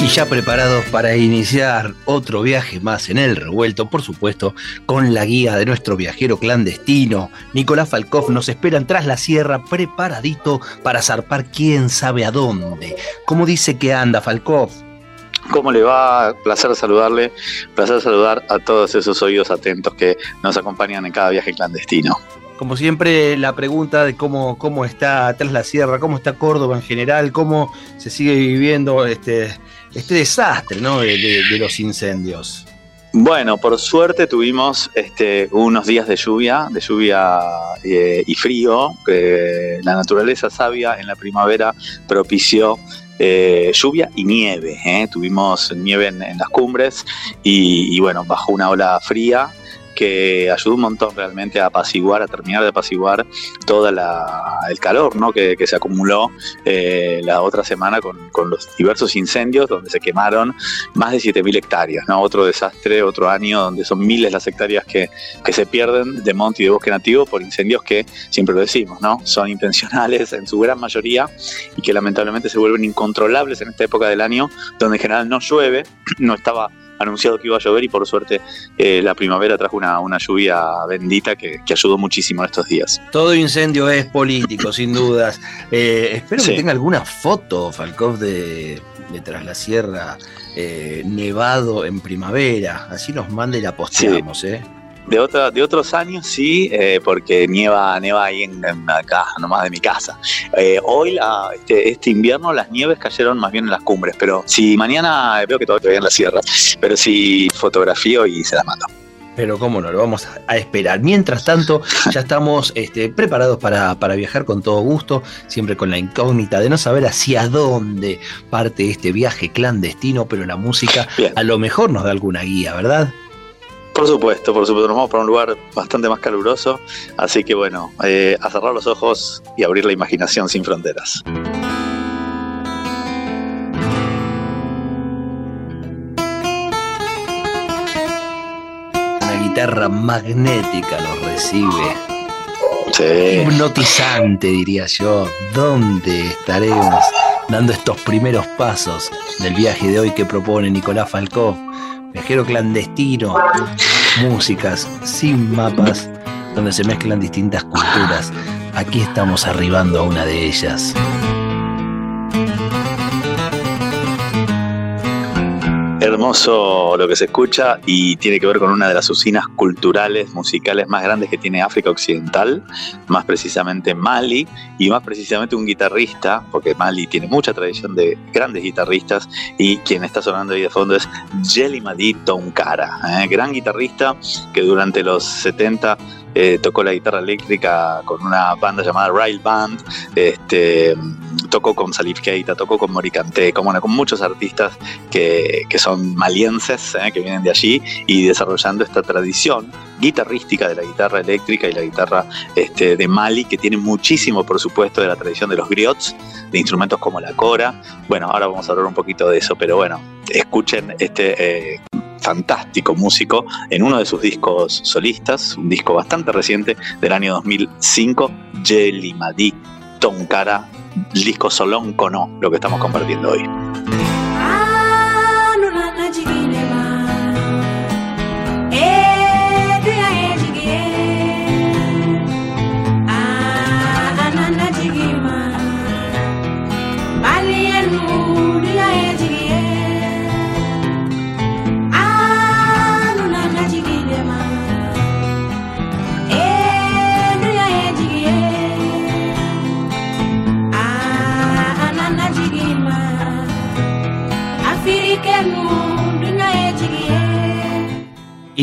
Y ya preparados para iniciar otro viaje más en el revuelto, por supuesto, con la guía de nuestro viajero clandestino, Nicolás Falkov, nos esperan tras la sierra preparadito para zarpar quién sabe a dónde. ¿Cómo dice que anda Falkov? ¿Cómo le va? Placer saludarle, placer saludar a todos esos oídos atentos que nos acompañan en cada viaje clandestino. Como siempre, la pregunta de cómo, cómo está tras la sierra, cómo está Córdoba en general, cómo se sigue viviendo este, este desastre ¿no? de, los incendios. Bueno, por suerte tuvimos este, unos días de lluvia, de lluvia eh, y frío. que la naturaleza sabia en la primavera propició eh, lluvia y nieve. ¿eh? Tuvimos nieve en, las cumbres y, y, bueno, bajo una ola fría que ayudó un montón realmente a apaciguar, a terminar de apaciguar todo el calor ¿no? que, se acumuló eh, la otra semana con, los diversos incendios donde se quemaron más de 7.000 hectáreas. ¿no? Otro desastre, otro año donde son miles las hectáreas que, se pierden de monte y de bosque nativo por incendios que, siempre lo decimos, ¿no? son intencionales en su gran mayoría y que lamentablemente se vuelven incontrolables en esta época del año donde en general no llueve, no estaba anunciado que iba a llover y por suerte eh, la primavera trajo una, una lluvia bendita que, ayudó muchísimo en estos días. Todo incendio es político, sin dudas. Eh, espero que tenga alguna foto, Falkov, de, de Tras la Sierra, eh, nevado en primavera. Así nos mande y la posteamos, ¿eh? De, otra, de otros años sí, eh, porque nieva, nieva ahí en, acá, nomás de mi casa. Eh, hoy, la, este, este, invierno, las nieves cayeron más bien en las cumbres, pero si mañana veo que todavía en la sierra, pero si fotografío y se las mando. Pero cómo no, lo vamos a esperar. Mientras tanto, ya estamos este, preparados para, viajar con todo gusto, siempre con la incógnita de no saber hacia dónde parte este viaje clandestino, pero la música a lo mejor nos da alguna guía, ¿verdad? Por supuesto, por supuesto, nos vamos para un lugar bastante más caluroso, así que bueno, eh, a cerrar los ojos y abrir la imaginación sin fronteras. Una guitarra magnética nos recibe. Sí. Hipnotizante, diría yo. ¿Dónde estaremos dando estos primeros pasos del viaje de hoy que propone Nicolás Falcó? viajero clandestino, músicas sin mapas, donde se mezclan distintas culturas. Aquí estamos arribando a una de ellas. Hermoso lo que se escucha y tiene que ver con una de las usinas culturales, musicales más grandes que tiene África Occidental, más precisamente Mali, y más precisamente un guitarrista, porque Mali tiene mucha tradición de grandes guitarristas, y quien está sonando ahí de fondo es Jelly Madi Tonkara, ¿eh? gran guitarrista que durante los 70 eh, tocó la guitarra eléctrica con una banda llamada Rail Band, este, tocó con Salif Keita, tocó con Moricante, con, con muchos artistas que, son malienses, eh, que vienen de allí y desarrollando esta tradición guitarrística de la guitarra eléctrica y la guitarra este, de Mali, que tiene muchísimo, por supuesto, de la tradición de los griots, de instrumentos como la cora. Bueno, ahora vamos a hablar un poquito de eso, pero bueno, escuchen este eh, fantástico músico en uno de sus discos solistas, un disco bastante reciente del año 2005, Jelly Madi Tonkara, disco Solón Cono, lo que estamos compartiendo hoy.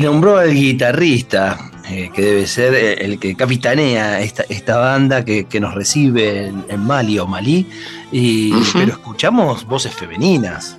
Nombró al guitarrista, eh, que debe ser eh, el que capitanea esta, esta banda que, nos recibe en, Mali o Malí, y, pero escuchamos voces femeninas.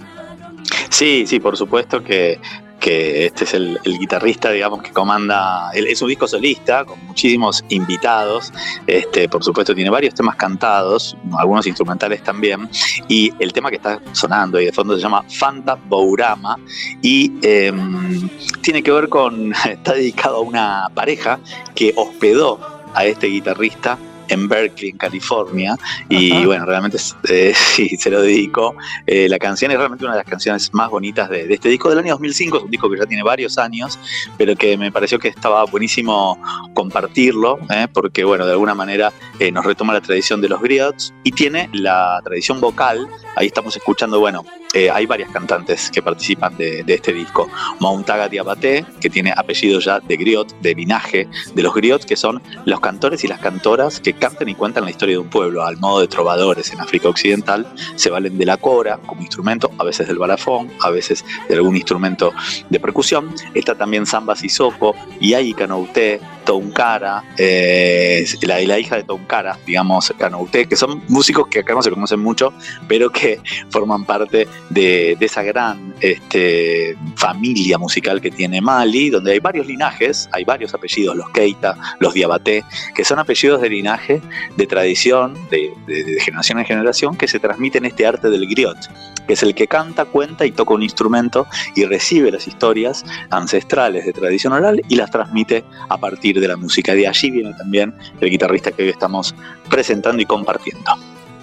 Sí, sí, por supuesto que, que este es el, guitarrista, digamos, que comanda, es un disco solista con muchísimos invitados, este, por supuesto tiene varios temas cantados, algunos instrumentales también, y el tema que está sonando y de fondo se llama Fanta Bourama y em, tiene que ver con, está dedicado a una pareja que hospedó a este guitarrista en Berkeley, en California. Y bueno, realmente eh, sí, se lo dedico. Eh, la canción es realmente una de las canciones más bonitas de, este disco del año 2005. Es un disco que ya tiene varios años, pero que me pareció que estaba buenísimo compartirlo, eh, porque bueno, de alguna manera nos retoma la tradición de los griots y tiene la tradición vocal. Ahí estamos escuchando, bueno, hay varias cantantes que participan de, este disco. Mountaga Diabaté, que tiene apellido ya de griot, de linaje de los griots, que son los cantores y las cantoras que cantan y cuentan la historia de un pueblo, al modo de trovadores en África Occidental, se valen de la cora como instrumento, a veces del balafón, a veces de algún instrumento de percusión. Está también Samba Sissoko, Yai Canouté, Tonkara, eh, la, la, hija de Tonkara, digamos, Canouté, que son músicos que acá no se conocen mucho, pero que forman parte de, esa gran este, familia musical que tiene Mali, donde hay varios linajes, hay varios apellidos, los Keita, los Diabaté, que son apellidos de linaje de tradición, de, generación en generación, que se transmite en este arte del griot, que es el que canta, cuenta y toca un instrumento y recibe las historias ancestrales de tradición oral y las transmite a partir de la música. De allí viene también el guitarrista que hoy estamos presentando y compartiendo.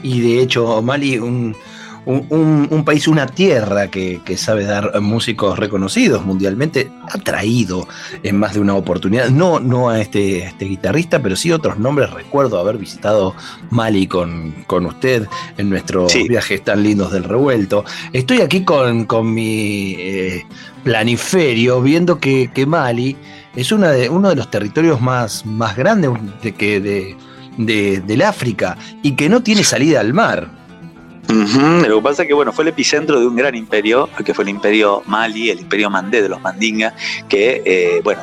Y de hecho, Mali, un, un, país, una tierra que, sabe dar músicos reconocidos mundialmente, ha traído en más de una oportunidad, no, no a este, este guitarrista, pero sí otros nombres. Recuerdo haber visitado Mali con, con usted en nuestros viajes tan lindos del revuelto. Estoy aquí con, mi eh, planiferio viendo que, Mali es una de, uno de los territorios más, más grandes de, que, de, del África y que no tiene salida al mar. Lo que pasa es que bueno, fue el epicentro de un gran imperio, que fue el imperio Mali, el imperio Mandé de los Mandinga, que eh, bueno,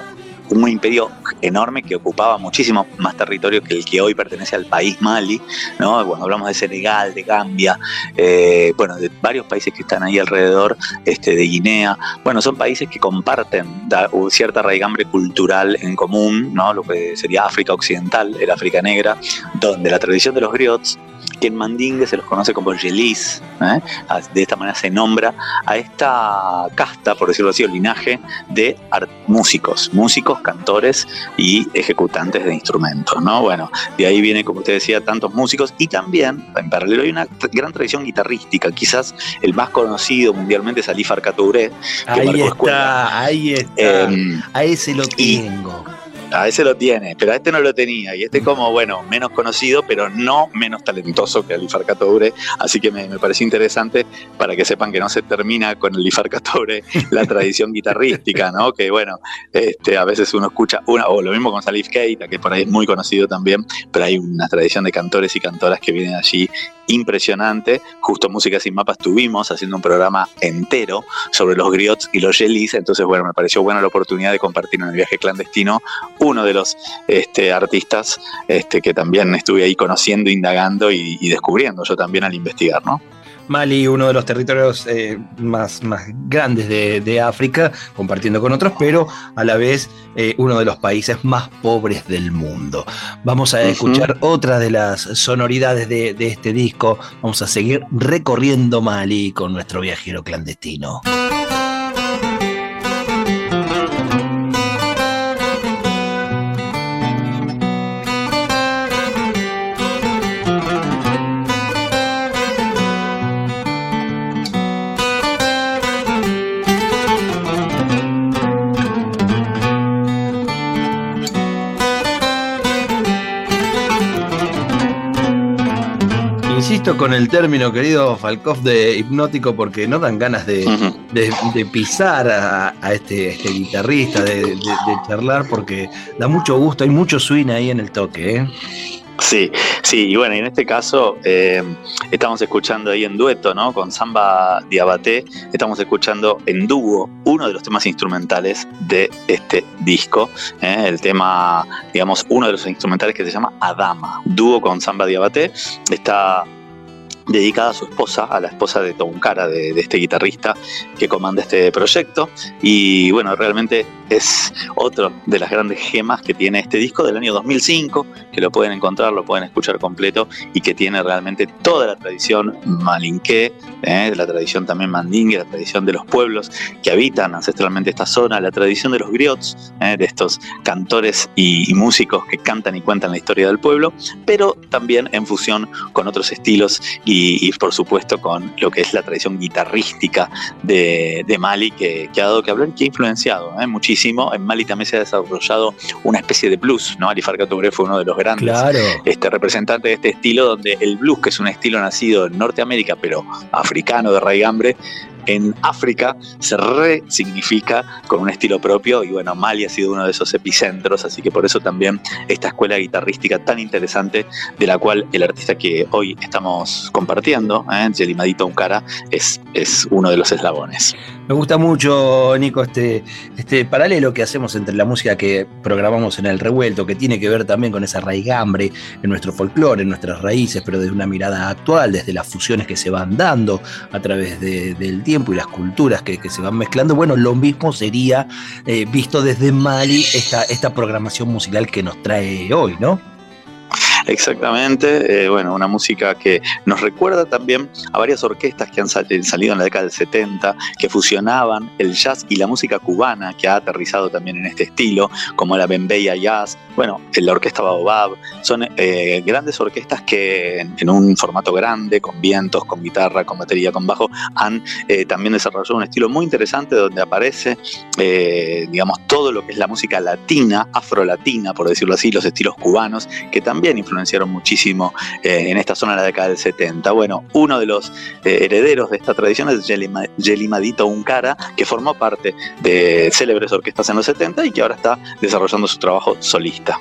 un imperio enorme que ocupaba muchísimo más territorio que el que hoy pertenece al país Mali, ¿no? Cuando hablamos de Senegal, de Gambia, eh, bueno, de varios países que están ahí alrededor, este, de Guinea, bueno, son países que comparten cierta raigambre cultural en común, ¿no? Lo que sería África Occidental, el África Negra, donde la tradición de los griots que en Mandingue se los conoce como Yelis. ¿eh? De esta manera se nombra a esta casta, por decirlo así, o linaje de músicos, músicos, cantores y ejecutantes de instrumentos. ¿no? Bueno, de ahí viene, como usted decía, tantos músicos y también, en paralelo, hay una gran tradición guitarrística. Quizás el más conocido mundialmente es Ali Farka que ahí está, Ahí está, em, a ese lo tengo a ese lo tiene, pero a este no lo tenía. Y este como, bueno, menos conocido, pero no menos talentoso que el Toure. Así que me, me pareció interesante para que sepan que no se termina con el Toure la tradición guitarrística, ¿no? Que bueno, este, a veces uno escucha una, o lo mismo con Salif Keita, que por ahí es muy conocido también, pero hay una tradición de cantores y cantoras que vienen allí impresionante. Justo Música Sin Mapas estuvimos haciendo un programa entero sobre los griots y los yelis, entonces bueno, me pareció buena la oportunidad de compartir en el viaje clandestino uno de los este, artistas este, que también estuve ahí conociendo, indagando y, y descubriendo yo también al investigar, ¿no? Mali, uno de los territorios eh, más, más grandes de, África, compartiendo con otros, pero a la vez eh, uno de los países más pobres del mundo. Vamos a escuchar otra de las sonoridades de, de este disco. Vamos a seguir recorriendo Mali con nuestro viajero clandestino. Con el término, querido Falkov, de hipnótico, porque no dan ganas de, pisar a, este, este, guitarrista, de, charlar, porque da mucho gusto, hay mucho swing ahí en el toque. ¿eh? Sí, sí, y bueno, en este caso eh, estamos escuchando ahí en dueto, ¿no? Con Samba Diabaté, estamos escuchando en dúo uno de los temas instrumentales de este disco, ¿eh? el tema, digamos, uno de los instrumentales que se llama Adama, dúo con Samba Diabaté, está dedicada a su esposa, a la esposa de Tonkara, de, de este guitarrista que comanda este proyecto. Y bueno, realmente es otro de las grandes gemas que tiene este disco del año 2005, que lo pueden encontrar, lo pueden escuchar completo y que tiene realmente toda la tradición malinqué, ¿eh? la tradición también mandingue, la tradición de los pueblos que habitan ancestralmente esta zona, la tradición de los griots, ¿eh? de estos cantores y, músicos que cantan y cuentan la historia del pueblo, pero también en fusión con otros estilos y, por supuesto con lo que es la tradición guitarrística de, Mali que, ha dado que hablar y que ha influenciado ¿eh? muchísimo en Mali también se ha desarrollado una especie de blues, ¿no? Ali Farka fue uno de los grandes este, representantes de este estilo, donde el blues, que es un estilo nacido en Norteamérica, pero africano de raigambre, en África se resignifica con un estilo propio y bueno, Mali ha sido uno de esos epicentros, así que por eso también esta escuela guitarrística tan interesante de la cual el artista que hoy estamos compartiendo, ¿eh? Yelimadito Uncara, es, es uno de los eslabones. Me gusta mucho, Nico, este, este paralelo que hacemos entre la música que programamos en el revuelto, que tiene que ver también con esa raigambre en nuestro folclore, en nuestras raíces, pero desde una mirada actual, desde las fusiones que se van dando a través del tiempo y las culturas que, se van mezclando. Bueno, lo mismo sería eh, visto desde Mali esta, esta programación musical que nos trae hoy, ¿no? Exactamente, eh, bueno, una música que nos recuerda también a varias orquestas que han salido en la década del 70, que fusionaban el jazz y la música cubana, que ha aterrizado también en este estilo, como la Bembeya Jazz, bueno, la orquesta Baobab, son eh, grandes orquestas que en, un formato grande, con vientos, con guitarra, con batería, con bajo, han eh, también desarrollado un estilo muy interesante donde aparece, digamos, todo lo que es la música latina, afrolatina, por decirlo así, los estilos cubanos, que también muchísimo eh, en esta zona de la década del 70. Bueno, uno de los eh, herederos de esta tradición es Yelimadito Uncara, que formó parte de célebres orquestas en los 70 y que ahora está desarrollando su trabajo solista.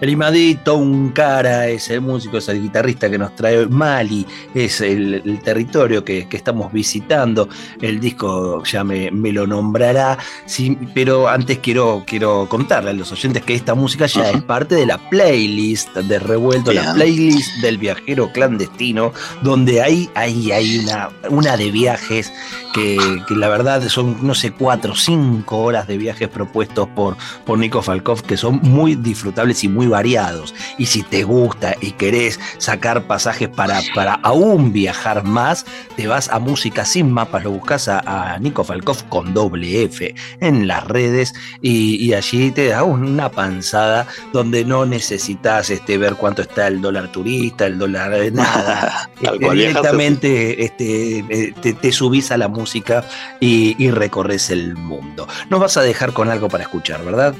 Primadito, un cara, es el músico, es el guitarrista que nos trae Mali, es el, territorio que, estamos visitando. El disco ya me, lo nombrará, sí, pero antes quiero, quiero contarle a los oyentes que esta música ya es parte de la playlist de Revuelto, la playlist del viajero clandestino, donde hay, hay, hay una, una de viajes que, la verdad son, no sé, cuatro o cinco horas de viajes propuestos por, por Nico Falkov, que son muy disfrutables y muy variados. Y si te gusta y querés sacar pasajes para, para aún viajar más, te vas a Música Sin Mapas, lo buscas a, Nico Falkov con doble F en las redes y, allí te da una panzada donde no necesitas este, ver cuánto está el dólar turista, el dólar de nada. Este, directamente este, eh, te, subís a la música y, y recorres el mundo. Nos vas a dejar con algo para escuchar, ¿verdad?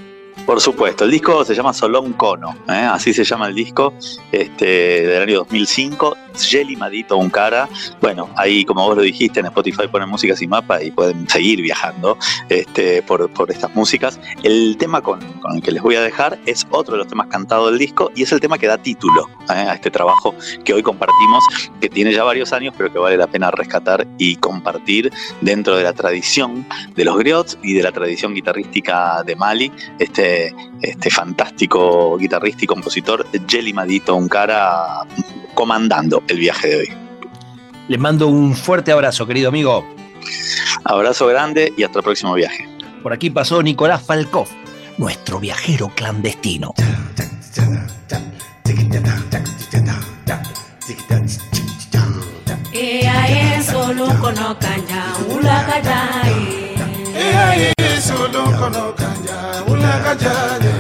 Por supuesto, el disco se llama Solón Cono, ¿eh? así se llama el disco este, del año 2005, Jelly Madito cara. Bueno, ahí como vos lo dijiste, en Spotify ponen música sin mapa y pueden seguir viajando este, por, estas músicas. El tema con, el que les voy a dejar es otro de los temas cantados del disco y es el tema que da título ¿eh? a este trabajo que hoy compartimos, que tiene ya varios años, pero que vale la pena rescatar y compartir dentro de la tradición de los griots y de la tradición guitarrística de Mali. Este, este, fantástico guitarrista y compositor Jelly Madito cara comandando el viaje de hoy. Les mando un fuerte abrazo, querido amigo. Abrazo grande y hasta el próximo viaje. Por aquí pasó Nicolás Falkov, nuestro viajero clandestino. solo ula kajale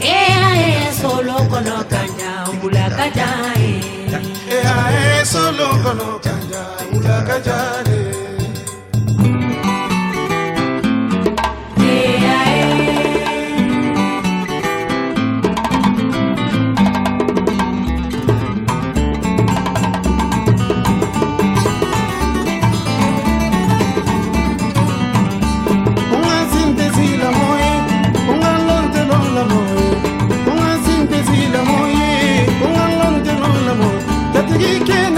eh solo kono kanja ula kajale eh solo kono kanja ula kajale que van